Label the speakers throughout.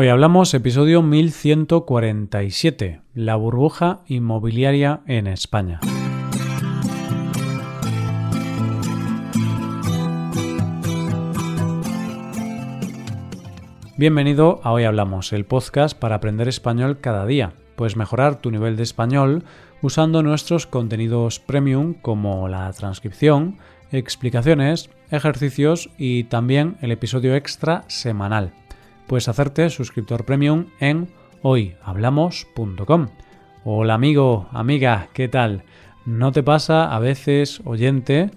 Speaker 1: Hoy hablamos episodio 1147, la burbuja inmobiliaria en España. Bienvenido a Hoy Hablamos, el podcast para aprender español cada día. Puedes mejorar tu nivel de español usando nuestros contenidos premium como la transcripción, explicaciones, ejercicios y también el episodio extra semanal. Puedes hacerte suscriptor premium en hoyhablamos.com. Hola amigo, amiga, ¿qué tal? ¿No te pasa a veces, oyente,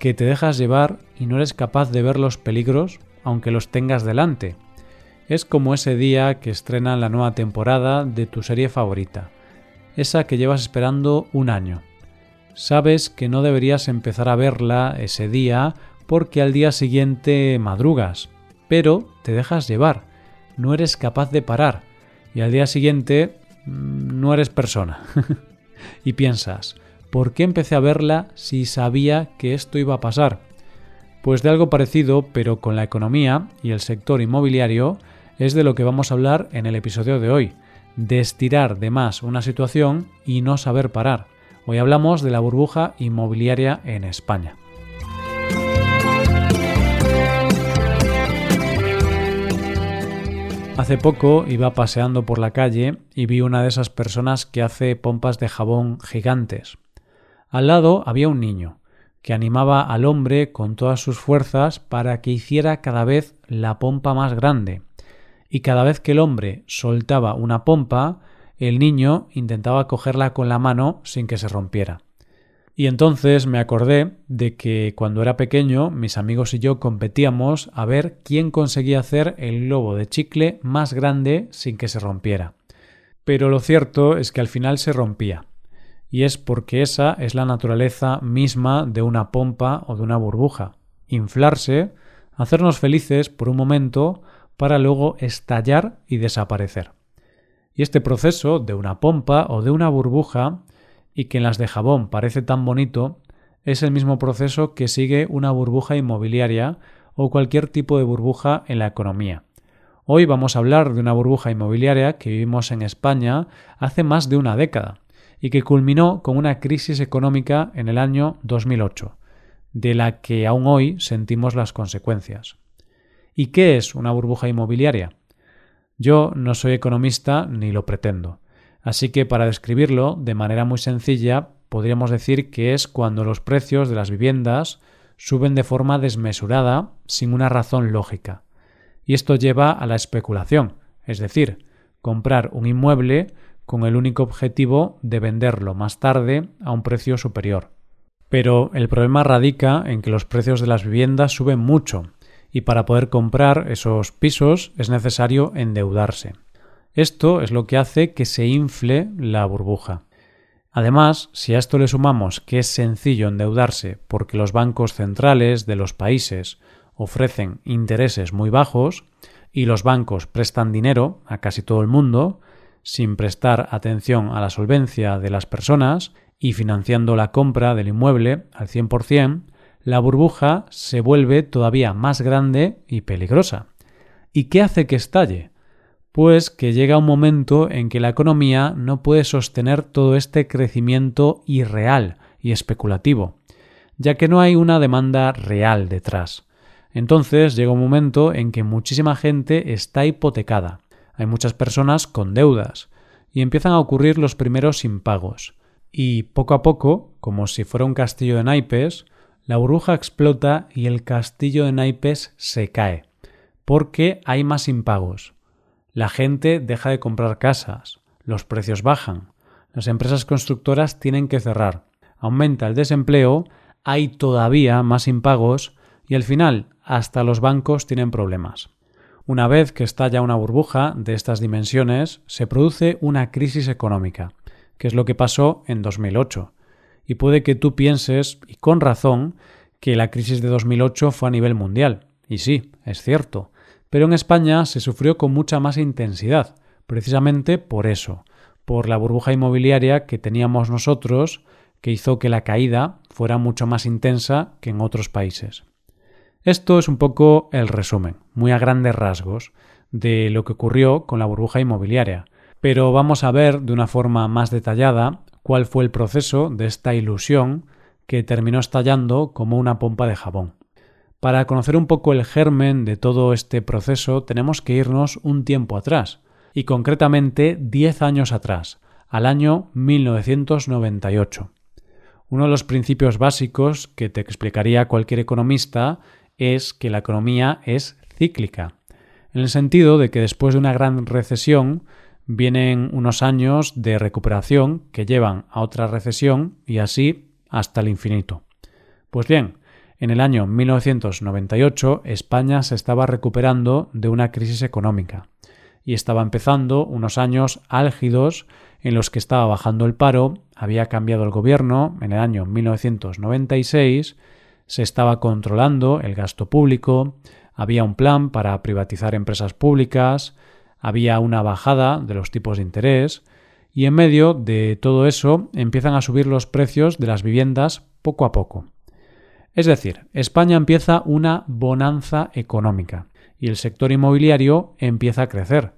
Speaker 1: que te dejas llevar y no eres capaz de ver los peligros aunque los tengas delante? Es como ese día que estrenan la nueva temporada de tu serie favorita, esa que llevas esperando un año. Sabes que no deberías empezar a verla ese día porque al día siguiente madrugas, pero te dejas llevar, no eres capaz de parar y al día siguiente mm, no eres persona. y piensas, ¿por qué empecé a verla si sabía que esto iba a pasar? Pues de algo parecido, pero con la economía y el sector inmobiliario, es de lo que vamos a hablar en el episodio de hoy, de estirar de más una situación y no saber parar. Hoy hablamos de la burbuja inmobiliaria en España. Hace poco iba paseando por la calle y vi una de esas personas que hace pompas de jabón gigantes. Al lado había un niño, que animaba al hombre con todas sus fuerzas para que hiciera cada vez la pompa más grande, y cada vez que el hombre soltaba una pompa, el niño intentaba cogerla con la mano sin que se rompiera. Y entonces me acordé de que cuando era pequeño mis amigos y yo competíamos a ver quién conseguía hacer el globo de chicle más grande sin que se rompiera. Pero lo cierto es que al final se rompía. Y es porque esa es la naturaleza misma de una pompa o de una burbuja. Inflarse, hacernos felices por un momento para luego estallar y desaparecer. Y este proceso de una pompa o de una burbuja, y que en las de jabón parece tan bonito, es el mismo proceso que sigue una burbuja inmobiliaria o cualquier tipo de burbuja en la economía. Hoy vamos a hablar de una burbuja inmobiliaria que vivimos en España hace más de una década y que culminó con una crisis económica en el año 2008, de la que aún hoy sentimos las consecuencias. ¿Y qué es una burbuja inmobiliaria? Yo no soy economista ni lo pretendo. Así que para describirlo de manera muy sencilla, podríamos decir que es cuando los precios de las viviendas suben de forma desmesurada sin una razón lógica. Y esto lleva a la especulación, es decir, comprar un inmueble con el único objetivo de venderlo más tarde a un precio superior. Pero el problema radica en que los precios de las viviendas suben mucho y para poder comprar esos pisos es necesario endeudarse. Esto es lo que hace que se infle la burbuja. Además, si a esto le sumamos que es sencillo endeudarse porque los bancos centrales de los países ofrecen intereses muy bajos y los bancos prestan dinero a casi todo el mundo, sin prestar atención a la solvencia de las personas y financiando la compra del inmueble al 100%, la burbuja se vuelve todavía más grande y peligrosa. ¿Y qué hace que estalle? Pues que llega un momento en que la economía no puede sostener todo este crecimiento irreal y especulativo, ya que no hay una demanda real detrás. Entonces llega un momento en que muchísima gente está hipotecada, hay muchas personas con deudas, y empiezan a ocurrir los primeros impagos. Y poco a poco, como si fuera un castillo de naipes, la burbuja explota y el castillo de naipes se cae, porque hay más impagos. La gente deja de comprar casas, los precios bajan, las empresas constructoras tienen que cerrar, aumenta el desempleo, hay todavía más impagos y al final hasta los bancos tienen problemas. Una vez que estalla una burbuja de estas dimensiones, se produce una crisis económica, que es lo que pasó en 2008 y puede que tú pienses, y con razón, que la crisis de 2008 fue a nivel mundial. Y sí, es cierto. Pero en España se sufrió con mucha más intensidad, precisamente por eso, por la burbuja inmobiliaria que teníamos nosotros, que hizo que la caída fuera mucho más intensa que en otros países. Esto es un poco el resumen, muy a grandes rasgos, de lo que ocurrió con la burbuja inmobiliaria. Pero vamos a ver de una forma más detallada cuál fue el proceso de esta ilusión que terminó estallando como una pompa de jabón. Para conocer un poco el germen de todo este proceso tenemos que irnos un tiempo atrás, y concretamente 10 años atrás, al año 1998. Uno de los principios básicos que te explicaría cualquier economista es que la economía es cíclica, en el sentido de que después de una gran recesión vienen unos años de recuperación que llevan a otra recesión y así hasta el infinito. Pues bien, en el año 1998 España se estaba recuperando de una crisis económica y estaba empezando unos años álgidos en los que estaba bajando el paro, había cambiado el gobierno en el año 1996, se estaba controlando el gasto público, había un plan para privatizar empresas públicas, había una bajada de los tipos de interés y en medio de todo eso empiezan a subir los precios de las viviendas poco a poco. Es decir, España empieza una bonanza económica y el sector inmobiliario empieza a crecer.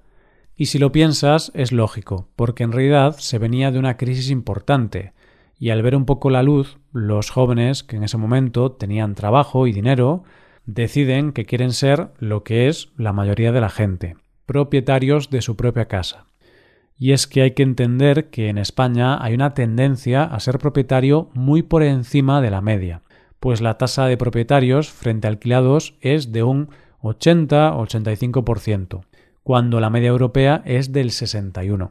Speaker 1: Y si lo piensas, es lógico, porque en realidad se venía de una crisis importante, y al ver un poco la luz, los jóvenes que en ese momento tenían trabajo y dinero, deciden que quieren ser lo que es la mayoría de la gente, propietarios de su propia casa. Y es que hay que entender que en España hay una tendencia a ser propietario muy por encima de la media, pues la tasa de propietarios frente a alquilados es de un 80-85%, cuando la media europea es del 61%.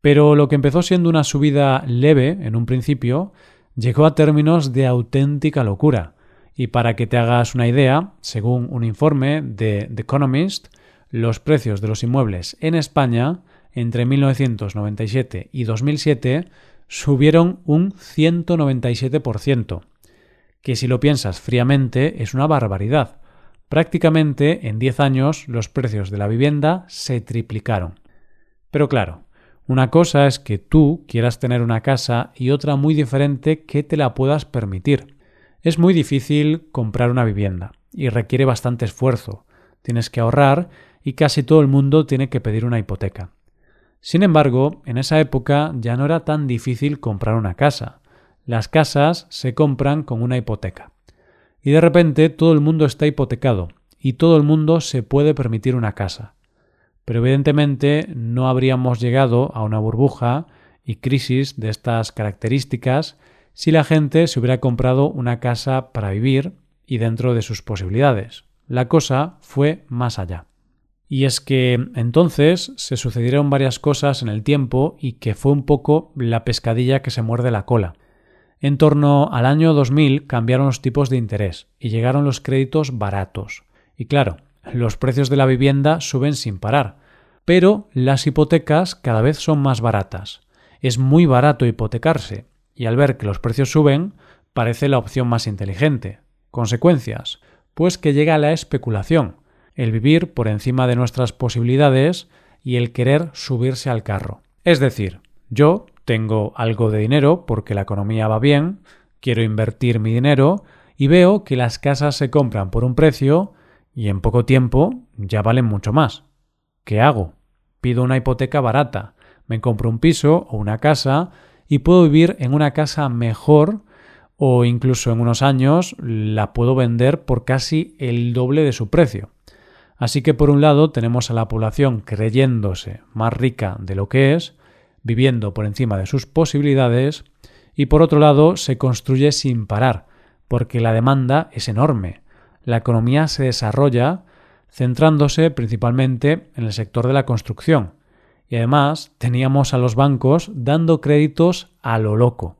Speaker 1: Pero lo que empezó siendo una subida leve en un principio, llegó a términos de auténtica locura. Y para que te hagas una idea, según un informe de The Economist, los precios de los inmuebles en España entre 1997 y 2007 subieron un 197%, que si lo piensas fríamente es una barbaridad. Prácticamente en 10 años los precios de la vivienda se triplicaron. Pero claro, una cosa es que tú quieras tener una casa y otra muy diferente que te la puedas permitir. Es muy difícil comprar una vivienda y requiere bastante esfuerzo. Tienes que ahorrar y casi todo el mundo tiene que pedir una hipoteca. Sin embargo, en esa época ya no era tan difícil comprar una casa. Las casas se compran con una hipoteca. Y de repente todo el mundo está hipotecado y todo el mundo se puede permitir una casa. Pero evidentemente no habríamos llegado a una burbuja y crisis de estas características si la gente se hubiera comprado una casa para vivir y dentro de sus posibilidades. La cosa fue más allá. Y es que entonces se sucedieron varias cosas en el tiempo y que fue un poco la pescadilla que se muerde la cola. En torno al año 2000 cambiaron los tipos de interés y llegaron los créditos baratos. Y claro, los precios de la vivienda suben sin parar, pero las hipotecas cada vez son más baratas. Es muy barato hipotecarse y al ver que los precios suben, parece la opción más inteligente. Consecuencias, pues que llega la especulación, el vivir por encima de nuestras posibilidades y el querer subirse al carro. Es decir, yo tengo algo de dinero porque la economía va bien, quiero invertir mi dinero y veo que las casas se compran por un precio y en poco tiempo ya valen mucho más. ¿Qué hago? Pido una hipoteca barata, me compro un piso o una casa y puedo vivir en una casa mejor o incluso en unos años la puedo vender por casi el doble de su precio. Así que por un lado tenemos a la población creyéndose más rica de lo que es, viviendo por encima de sus posibilidades, y por otro lado se construye sin parar, porque la demanda es enorme. La economía se desarrolla centrándose principalmente en el sector de la construcción, y además teníamos a los bancos dando créditos a lo loco,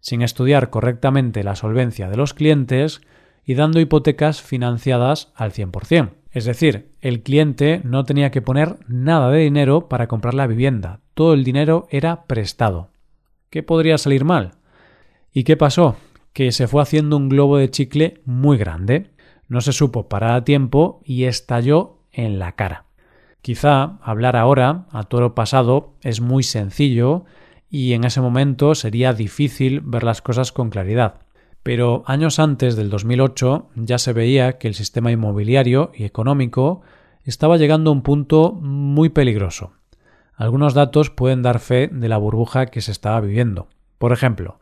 Speaker 1: sin estudiar correctamente la solvencia de los clientes y dando hipotecas financiadas al 100%. Es decir, el cliente no tenía que poner nada de dinero para comprar la vivienda, todo el dinero era prestado. ¿Qué podría salir mal? ¿Y qué pasó? Que se fue haciendo un globo de chicle muy grande, no se supo parar a tiempo y estalló en la cara. Quizá hablar ahora, a toro pasado, es muy sencillo y en ese momento sería difícil ver las cosas con claridad. Pero años antes del 2008 ya se veía que el sistema inmobiliario y económico estaba llegando a un punto muy peligroso. Algunos datos pueden dar fe de la burbuja que se estaba viviendo. Por ejemplo,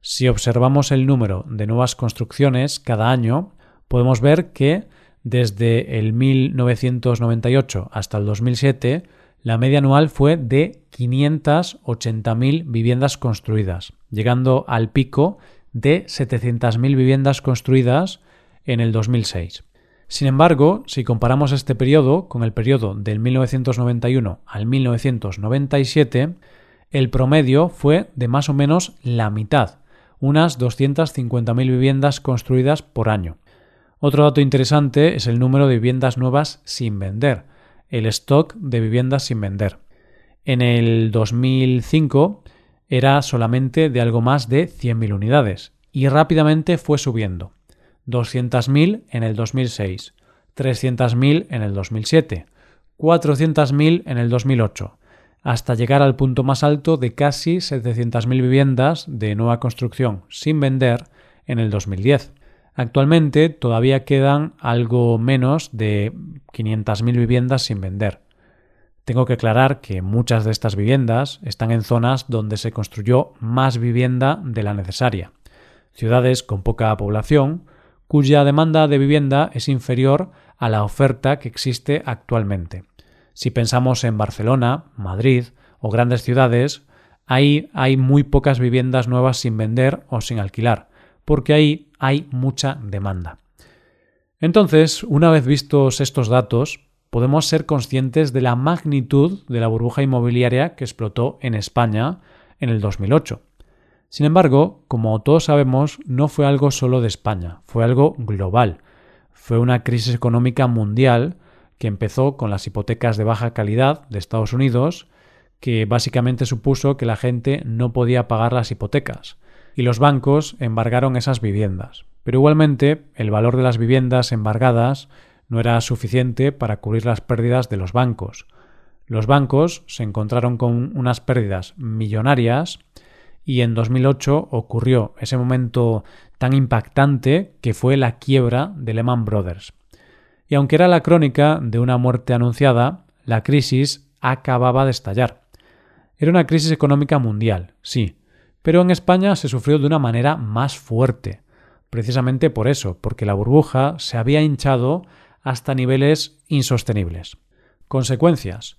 Speaker 1: si observamos el número de nuevas construcciones cada año, podemos ver que desde el 1998 hasta el 2007, la media anual fue de 580.000 viviendas construidas, llegando al pico de 700.000 viviendas construidas en el 2006. Sin embargo, si comparamos este periodo con el periodo del 1991 al 1997, el promedio fue de más o menos la mitad, unas 250.000 viviendas construidas por año. Otro dato interesante es el número de viviendas nuevas sin vender, el stock de viviendas sin vender. En el 2005 era solamente de algo más de 100.000 unidades y rápidamente fue subiendo. 200.000 en el 2006, 300.000 en el 2007, 400.000 en el 2008, hasta llegar al punto más alto de casi 700.000 viviendas de nueva construcción sin vender en el 2010. Actualmente todavía quedan algo menos de 500.000 viviendas sin vender. Tengo que aclarar que muchas de estas viviendas están en zonas donde se construyó más vivienda de la necesaria, ciudades con poca población, cuya demanda de vivienda es inferior a la oferta que existe actualmente. Si pensamos en Barcelona, Madrid o grandes ciudades, ahí hay muy pocas viviendas nuevas sin vender o sin alquilar, porque ahí hay mucha demanda. Entonces, una vez vistos estos datos, podemos ser conscientes de la magnitud de la burbuja inmobiliaria que explotó en España en el 2008. Sin embargo, como todos sabemos, no fue algo solo de España, fue algo global. Fue una crisis económica mundial que empezó con las hipotecas de baja calidad de Estados Unidos, que básicamente supuso que la gente no podía pagar las hipotecas y los bancos embargaron esas viviendas. Pero igualmente el valor de las viviendas embargadas no era suficiente para cubrir las pérdidas de los bancos. Los bancos se encontraron con unas pérdidas millonarias y en 2008 ocurrió ese momento tan impactante que fue la quiebra de Lehman Brothers. Y aunque era la crónica de una muerte anunciada, la crisis acababa de estallar. Era una crisis económica mundial, sí, pero en España se sufrió de una manera más fuerte, precisamente por eso, porque la burbuja se había hinchado hasta niveles insostenibles. Consecuencias.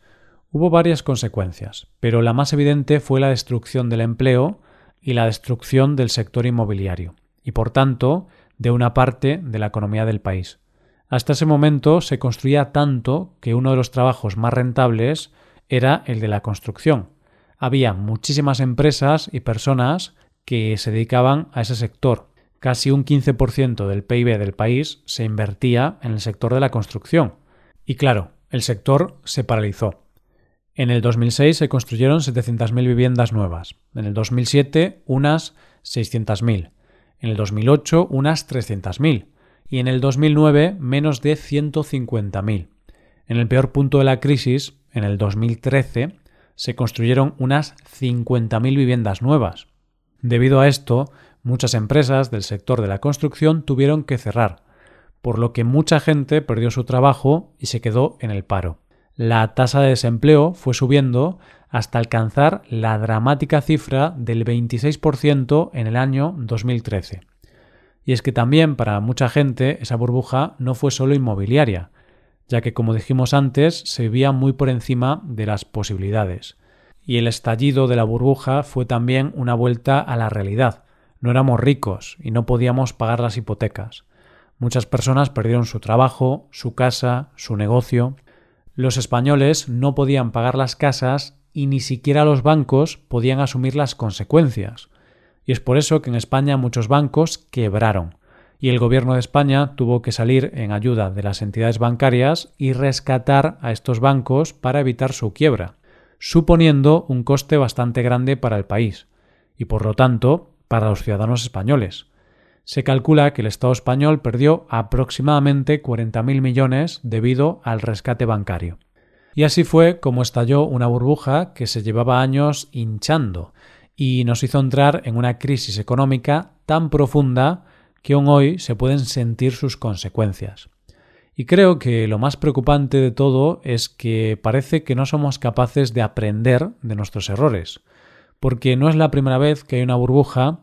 Speaker 1: Hubo varias consecuencias, pero la más evidente fue la destrucción del empleo y la destrucción del sector inmobiliario, y por tanto de una parte de la economía del país. Hasta ese momento se construía tanto que uno de los trabajos más rentables era el de la construcción, había muchísimas empresas y personas que se dedicaban a ese sector. Casi un 15% del PIB del país se invertía en el sector de la construcción. Y claro, el sector se paralizó. En el 2006 se construyeron 700.000 viviendas nuevas, en el 2007 unas 600.000, en el 2008 unas 300.000 y en el 2009 menos de 150.000. En el peor punto de la crisis, en el 2013, se construyeron unas 50.000 viviendas nuevas. Debido a esto, muchas empresas del sector de la construcción tuvieron que cerrar, por lo que mucha gente perdió su trabajo y se quedó en el paro. La tasa de desempleo fue subiendo hasta alcanzar la dramática cifra del 26% en el año 2013. Y es que también para mucha gente esa burbuja no fue solo inmobiliaria, ya que como dijimos antes se vivía muy por encima de las posibilidades. Y el estallido de la burbuja fue también una vuelta a la realidad. No éramos ricos y no podíamos pagar las hipotecas. Muchas personas perdieron su trabajo, su casa, su negocio. Los españoles no podían pagar las casas y ni siquiera los bancos podían asumir las consecuencias. Y es por eso que en España muchos bancos quebraron y el gobierno de España tuvo que salir en ayuda de las entidades bancarias y rescatar a estos bancos para evitar su quiebra, suponiendo un coste bastante grande para el país y por lo tanto para los ciudadanos españoles. Se calcula que el Estado español perdió aproximadamente 40.000 millones debido al rescate bancario. Y así fue como estalló una burbuja que se llevaba años hinchando y nos hizo entrar en una crisis económica tan profunda que aún hoy se pueden sentir sus consecuencias. Y creo que lo más preocupante de todo es que parece que no somos capaces de aprender de nuestros errores, porque no es la primera vez que hay una burbuja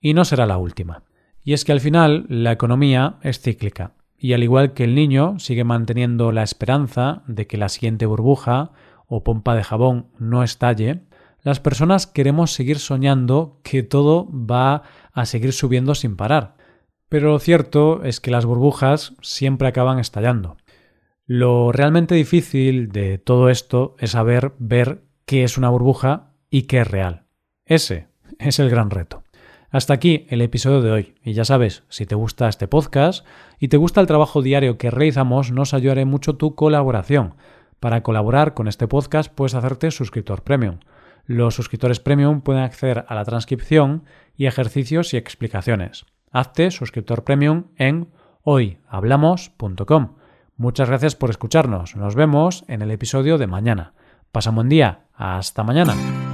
Speaker 1: y no será la última. Y es que al final la economía es cíclica, y al igual que el niño sigue manteniendo la esperanza de que la siguiente burbuja o pompa de jabón no estalle, las personas queremos seguir soñando que todo va a seguir subiendo sin parar. Pero lo cierto es que las burbujas siempre acaban estallando. Lo realmente difícil de todo esto es saber ver qué es una burbuja y qué es real. Ese es el gran reto. Hasta aquí el episodio de hoy. Y ya sabes, si te gusta este podcast y te gusta el trabajo diario que realizamos, nos ayudaré mucho tu colaboración. Para colaborar con este podcast puedes hacerte suscriptor premium. Los suscriptores premium pueden acceder a la transcripción y ejercicios y explicaciones. Hazte suscriptor premium en hoyhablamos.com. Muchas gracias por escucharnos. Nos vemos en el episodio de mañana. Pasa un buen día. Hasta mañana.